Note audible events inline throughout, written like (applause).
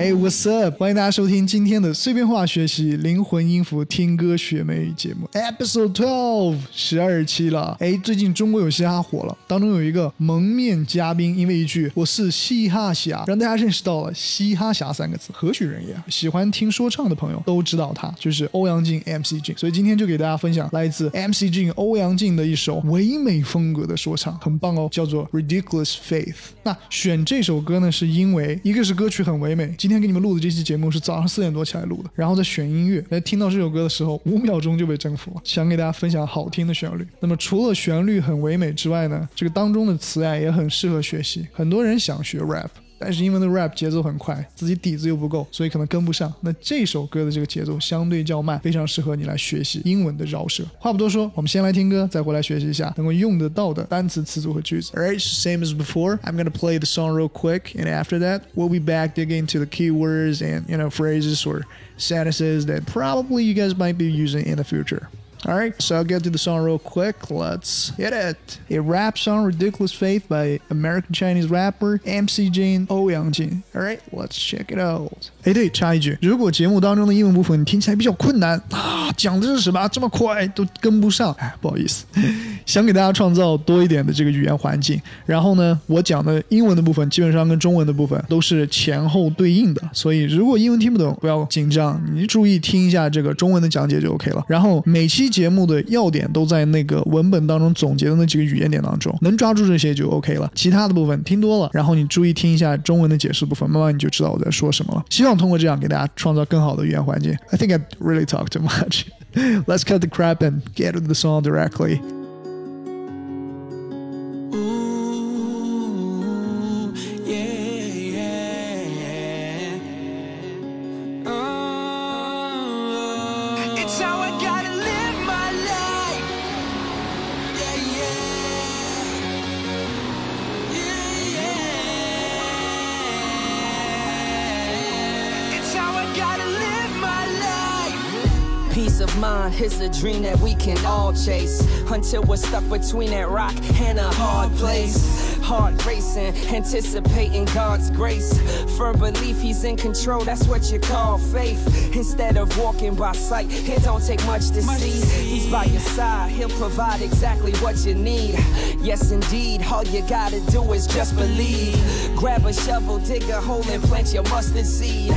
Hey, what's up？欢迎大家收听今天的碎片化学习灵魂音符听歌学美语节目，Episode Twelve，十二期了。哎，最近中国有嘻哈火了，当中有一个蒙面嘉宾，因为一句“我是嘻哈侠”，让大家认识到了“嘻哈侠”三个字，何许人也？喜欢听说唱的朋友都知道他，就是欧阳靖 MC 靖。所以今天就给大家分享来自 MC 靖欧阳靖的一首唯美风格的说唱，很棒哦，叫做 Ridiculous Faith。那选这首歌呢，是因为一个是歌曲很唯美。今今天给你们录的这期节目是早上四点多起来录的，然后在选音乐，在听到这首歌的时候，五秒钟就被征服了。想给大家分享好听的旋律。那么除了旋律很唯美之外呢，这个当中的词啊也很适合学习。很多人想学 rap。但是因为那 rap 节奏很快，自己底子又不够，所以可能跟不上。那这首歌的这个节奏相对较慢，非常适合你来学习英文的饶舌。话不多说，我们先来听歌，再回来学习一下能够用得到的单词、词组和句子。Alright, same as before. I'm gonna play the song real quick, and after that, we'll be back digging into the keywords and you know phrases or sentences that probably you guys might be using in the future. Alright, so I'll get to the song real quick. Let's hit it. A rap song, Ridiculous Faith by American Chinese rapper MC Jin Oh Yang Jin. Alright, let's check it out. 哎，对，插一句，如果节目当中的英文部分你听起来比较困难啊，讲的是什么这么快都跟不上，哎，不好意思，想给大家创造多一点的这个语言环境。然后呢，我讲的英文的部分基本上跟中文的部分都是前后对应的，所以如果英文听不懂，不要紧张，你注意听一下这个中文的讲解就 OK 了。然后每期节节目的要点都在那个文本当中总结的那几个语言点当中，能抓住这些就 OK 了。其他的部分听多了，然后你注意听一下中文的解释部分，慢慢你就知道我在说什么了。希望通过这样给大家创造更好的语言环境。I think I really talked too much. (laughs) Let's cut the crap and get to the song directly. Peace of mind is a dream that we can all chase until we're stuck between that rock and a hard place. Heart racing, anticipating God's grace. Firm belief He's in control, that's what you call faith. Instead of walking by sight, it don't take much to see. He's by your side, He'll provide exactly what you need. Yes, indeed, all you gotta do is just believe. Grab a shovel, dig a hole, and plant your mustard seed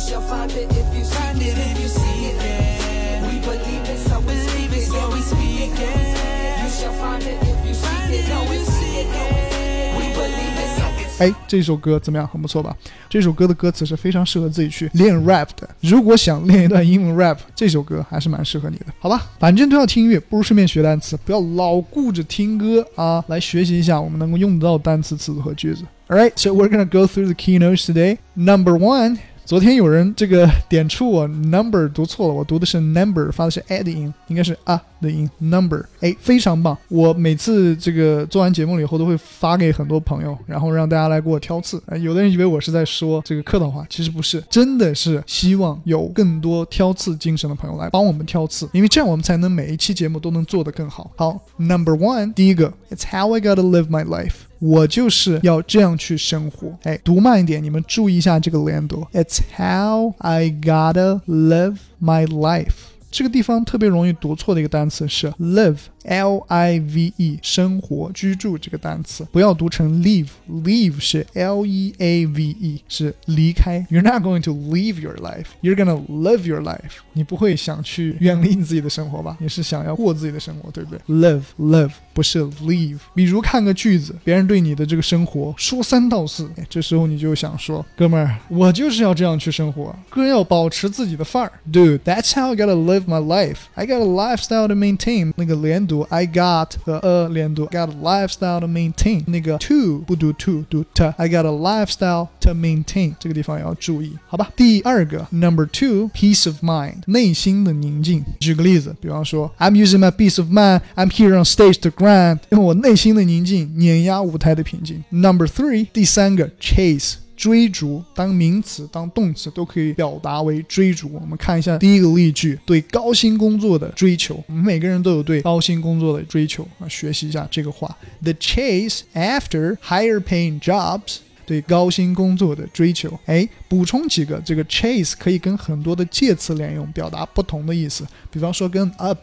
You shall find it if you Find it if you see it, yeah. We believe it, so we speak it, so we speak it. You shall find it if you Find seek it it, no, if we you see see it, it, no, yeah. we believe it, so 哎，这首歌怎么样？很不错吧？这首歌的歌词是非常适合自己去练 rap 的。如果想练一段英文 rap，这首歌还是蛮适合你的，好吧？反正都要听音乐，不如顺便学单词，不要老顾着听歌啊！来学习一下我们能够用得到的单词、词组和句子。Alright, so we're gonna go through the keynotes today. Number one. 昨天有人这个点出我 number 读错了，我读的是 number，发的是 a 的音，应该是啊的音 number。哎，非常棒！我每次这个做完节目了以后，都会发给很多朋友，然后让大家来给我挑刺。哎，有的人以为我是在说这个客套话，其实不是，真的是希望有更多挑刺精神的朋友来帮我们挑刺，因为这样我们才能每一期节目都能做得更好。好，number one，第一个，It's how I gotta live my life。我就是要这样去生活。哎，读慢一点，你们注意一下这个连读。It's how I gotta live my life。这个地方特别容易读错的一个单词是 live live，l i v e，生活、居住这个单词，不要读成 live，live 是 l e a v e，是离开。You're not going to leave your life，you're gonna live your life。你不会想去远离你自己的生活吧？你是想要过自己的生活，对不对？Live，live 不是 leave。比如看个句子，别人对你的这个生活说三道四，哎，这时候你就想说，哥们儿，我就是要这样去生活，哥要保持自己的范儿，Dude，that's how I gotta live my life. I got a lifestyle to maintain. 那个连读 I got 和 a 连读，got a lifestyle to maintain。那个 to 不读 to 读 t。I got a lifestyle to maintain。这个地方也要注意，好吧？第二个 number two peace of mind，内心的宁静。举个例子，比方说 I'm using my peace of mind. I'm here on stage to grind，用我内心的宁静碾压舞台的平静。Number three，第三个 chase。 追逐当名词、当动词都可以表达为追逐。我们看一下第一个例句：对高薪工作的追求。我们每个人都有对高薪工作的追求啊，学习一下这个话。The chase after higher paying jobs。对高薪工作的追求。哎，补充几个，这个 chase 可以跟很多的介词连用，表达不同的意思。比方说跟 up、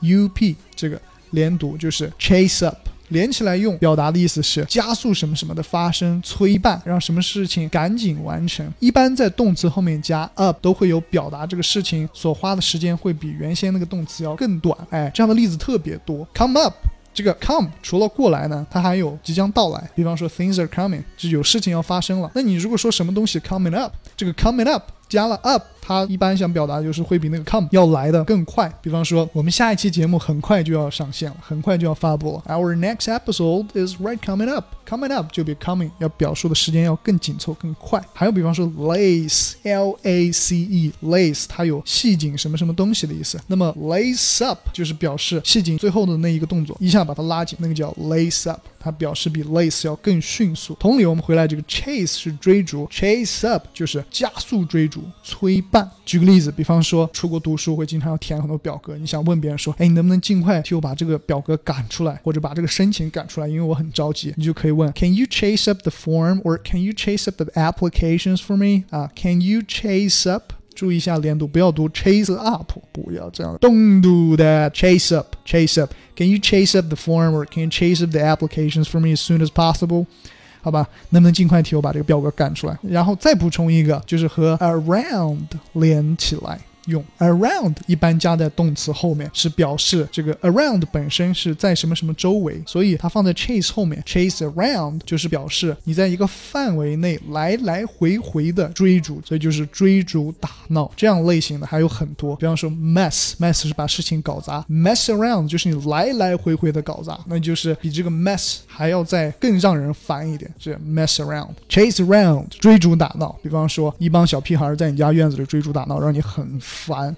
up 这个连读就是 chase up。连起来用，表达的意思是加速什么什么的发生，催办，让什么事情赶紧完成。一般在动词后面加 up 都会有表达这个事情所花的时间会比原先那个动词要更短。哎，这样的例子特别多。Come up，这个 come 除了过来呢，它还有即将到来。比方说 things are coming，就有事情要发生了。那你如果说什么东西 coming up，这个 coming up 加了 up。它一般想表达就是会比那个 come 要来的更快。比方说，我们下一期节目很快就要上线了，很快就要发布了。Our next episode is right coming up. Coming up 就比 coming 要表述的时间要更紧凑、更快。还有比方说 lace，l a c e，lace 它有系紧什么什么东西的意思。那么 lace up 就是表示系紧最后的那一个动作，一下把它拉紧，那个叫 lace up，它表示比 lace 要更迅速。同理，我们回来这个 chase 是追逐，chase up 就是加速追逐、催办。举个例子，比方说出国读书会经常要填很多表格，你想问别人说，哎，你能不能尽快替我把这个表格赶出来，或者把这个申请赶出来，因为我很着急，你就可以问，Can you chase up the form or can you chase up the applications for me？啊，Can you chase up？注意一下连读，不要读 chase up，不要这样，Don't do that，chase up，chase up。Can you chase up the form or can you chase up the applications for me as soon as possible？ 好吧，能不能尽快替我把这个表格赶出来？然后再补充一个，就是和 around 连起来。用。Around 一般加在动词后面，是表示这个 around 本身是在什么什么周围，所以它放在 chase 后面，chase around 就是表示你在一个范围内来来回回的追逐，所以就是追逐打闹这样类型的还有很多，比方说 mess，mess 是把事情搞砸，mess around 就是你来来回回的搞砸，那就是比这个 mess 还要再更让人烦一点，是 mess around，chase around 追逐打闹，比方说一帮小屁孩在你家院子里追逐打闹，让你很。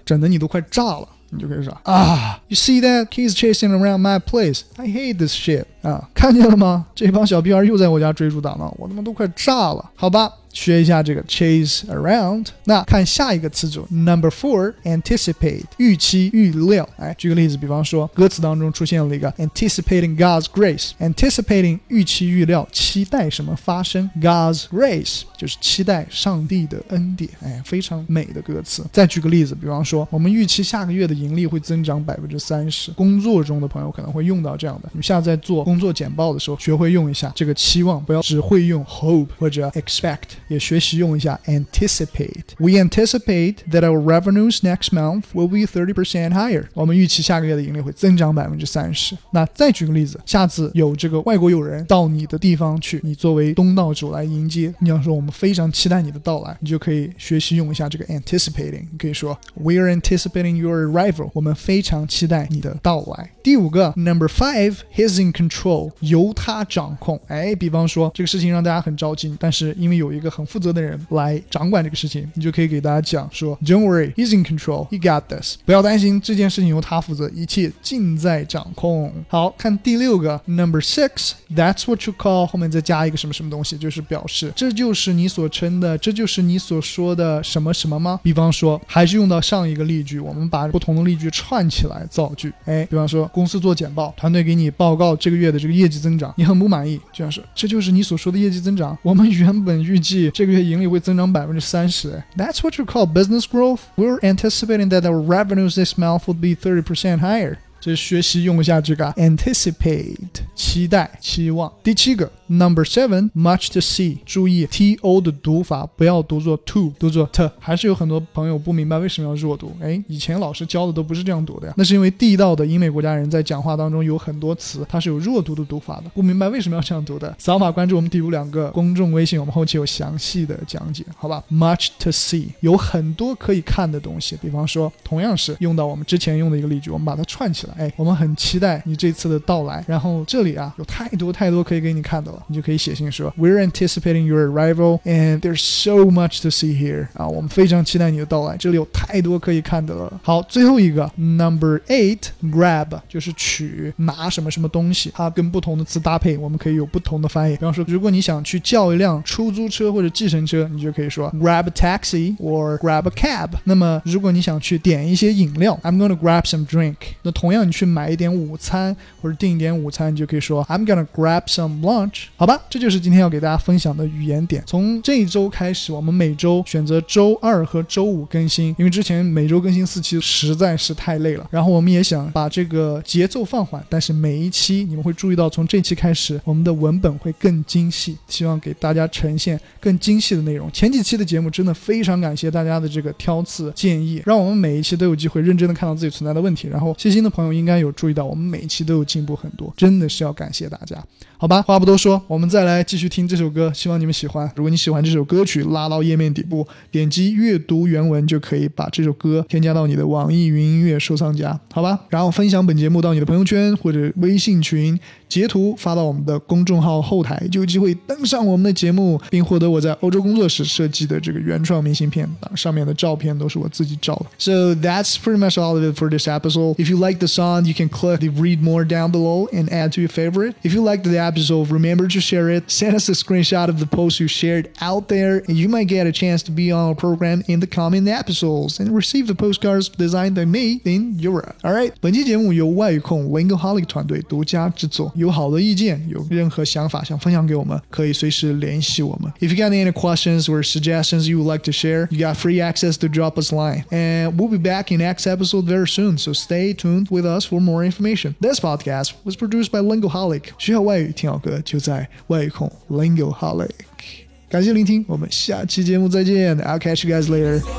整的你都快炸了，你就可以说啊，You see that he's chasing around my place? I hate this shit 啊，看见了吗？这帮小屁孩又在我家追逐打闹，我他妈都快炸了，好吧。学一下这个 chase around。那看下一个词组 number four anticipate 预期预料。哎，举个例子，比方说歌词当中出现了一个 anticipating God's grace，anticipating 预期预料，期待什么发生？God's grace 就是期待上帝的恩典。哎，非常美的歌词。再举个例子，比方说我们预期下个月的盈利会增长百分之三十。工作中的朋友可能会用到这样的，你们下次在做工作简报的时候，学会用一下这个期望，不要只会用 hope 或者 expect。也学习用一下 anticipate。We anticipate that our revenues next month will be thirty percent higher。我们预期下个月的盈利会增长百分之三十。那再举个例子，下次有这个外国友人到你的地方去，你作为东道主来迎接，你要说我们非常期待你的到来，你就可以学习用一下这个 anticipating。你可以说 We are anticipating your arrival。我们非常期待你的到来。第五个 number five，he's in control，由他掌控。哎，比方说这个事情让大家很着急，但是因为有一个很负责的人来掌管这个事情，你就可以给大家讲说，Don't worry, he's in control, he got this。不要担心，这件事情由他负责，一切尽在掌控。好看第六个，Number six, that's what you call 后面再加一个什么什么东西，就是表示这就是你所称的，这就是你所说的什么什么吗？比方说，还是用到上一个例句，我们把不同的例句串起来造句。哎，比方说，公司做简报，团队给你报告这个月的这个业绩增长，你很不满意，就像说，这就是你所说的业绩增长，我们原本预计。这个月盈利会增长百分之三十。That's what you call business growth. We're anticipating that our revenues this month would be thirty percent higher. 就是学习用一下这个 anticipate 期待期望。第七个 number seven much to see，注意 t o 的读法，不要读作 to，读作 t。还是有很多朋友不明白为什么要弱读。哎，以前老师教的都不是这样读的呀。那是因为地道的英美国家人在讲话当中有很多词它是有弱读的读法的。不明白为什么要这样读的，扫码关注我们第五两个公众微信，我们后期有详细的讲解，好吧？much to see 有很多可以看的东西，比方说同样是用到我们之前用的一个例句，我们把它串起来。哎，我们很期待你这次的到来。然后这里啊，有太多太多可以给你看的了，你就可以写信说，We're anticipating your arrival, and there's so much to see here。啊，我们非常期待你的到来，这里有太多可以看的了。好，最后一个，Number eight，grab 就是取拿什么什么东西，它跟不同的词搭配，我们可以有不同的翻译。比方说，如果你想去叫一辆出租车或者计程车，你就可以说 grab a taxi or grab a cab。那么如果你想去点一些饮料，I'm going to grab some drink。那同样。样你去买一点午餐或者订一点午餐，你就可以说 I'm gonna grab some lunch。好吧，这就是今天要给大家分享的语言点。从这一周开始，我们每周选择周二和周五更新，因为之前每周更新四期实在是太累了。然后我们也想把这个节奏放缓，但是每一期你们会注意到，从这期开始，我们的文本会更精细，希望给大家呈现更精细的内容。前几期的节目真的非常感谢大家的这个挑刺建议，让我们每一期都有机会认真的看到自己存在的问题。然后细心的朋友应该有注意到，我们每期都有进步很多，真的是要感谢大家。好吧，话不多说，我们再来继续听这首歌，希望你们喜欢。如果你喜欢这首歌曲，拉到页面底部，点击阅读原文就可以把这首歌添加到你的网易云音乐收藏夹，好吧？然后分享本节目到你的朋友圈或者微信群，截图发到我们的公众号后台，就有机会登上我们的节目，并获得我在欧洲工作时设计的这个原创明信片，上面的照片都是我自己照的。So that's pretty much all of it for this episode. If you like the song, you can click the read more down below and add to your favorite. If you liked the episode, remember to share it. Send us a screenshot of the post you shared out there, and you might get a chance to be on our program in the coming episodes and receive the postcards designed by me in Europe. All right，本期节目由外语控 Lingoholic 团队独家制作。 有好的意见，有任何想法想分享给我们，可以随时联系我们。If you got any questions or suggestions you would like to share, you got free access to drop us line. And we'll be back in next episode very soon, so stay tuned with us for more information. This podcast was produced by Lingoholic. 需要外语听好歌，就在外语控 Lingoholic。感谢聆听，我们下期节目再见。I'll catch you guys later. Always be